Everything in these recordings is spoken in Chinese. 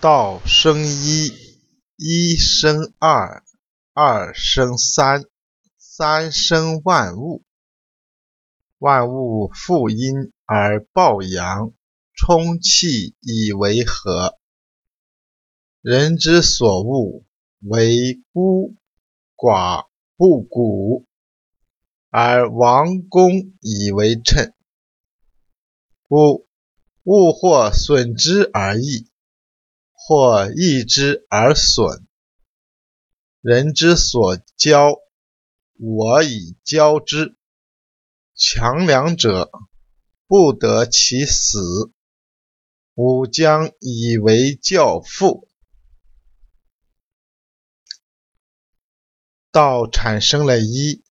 道生一，一生二，二生三，三生万物。万物负阴而抱阳，充气以为和。人之所恶，为孤寡不古，而王公以为称。故物或损之而益。或益之而损，人之所骄，我以骄之。强梁者不得其死，吾将以为教父。道产生了一，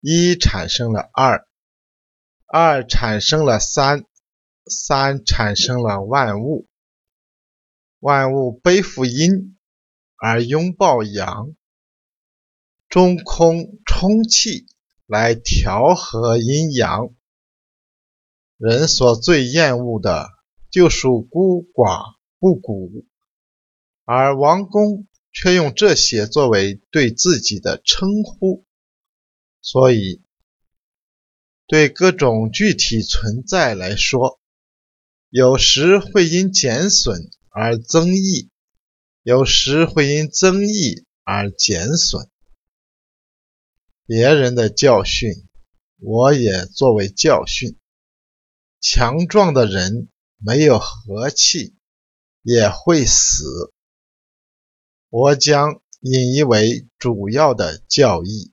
一产生了二，二产生了三，三产生了万物。万物背负阴而拥抱阳，中空充气来调和阴阳。人所最厌恶的就属孤寡不古，而王公却用这些作为对自己的称呼，所以对各种具体存在来说，有时会因减损。而增益，有时会因增益而减损。别人的教训，我也作为教训。强壮的人没有和气，也会死。我将引以为主要的教义。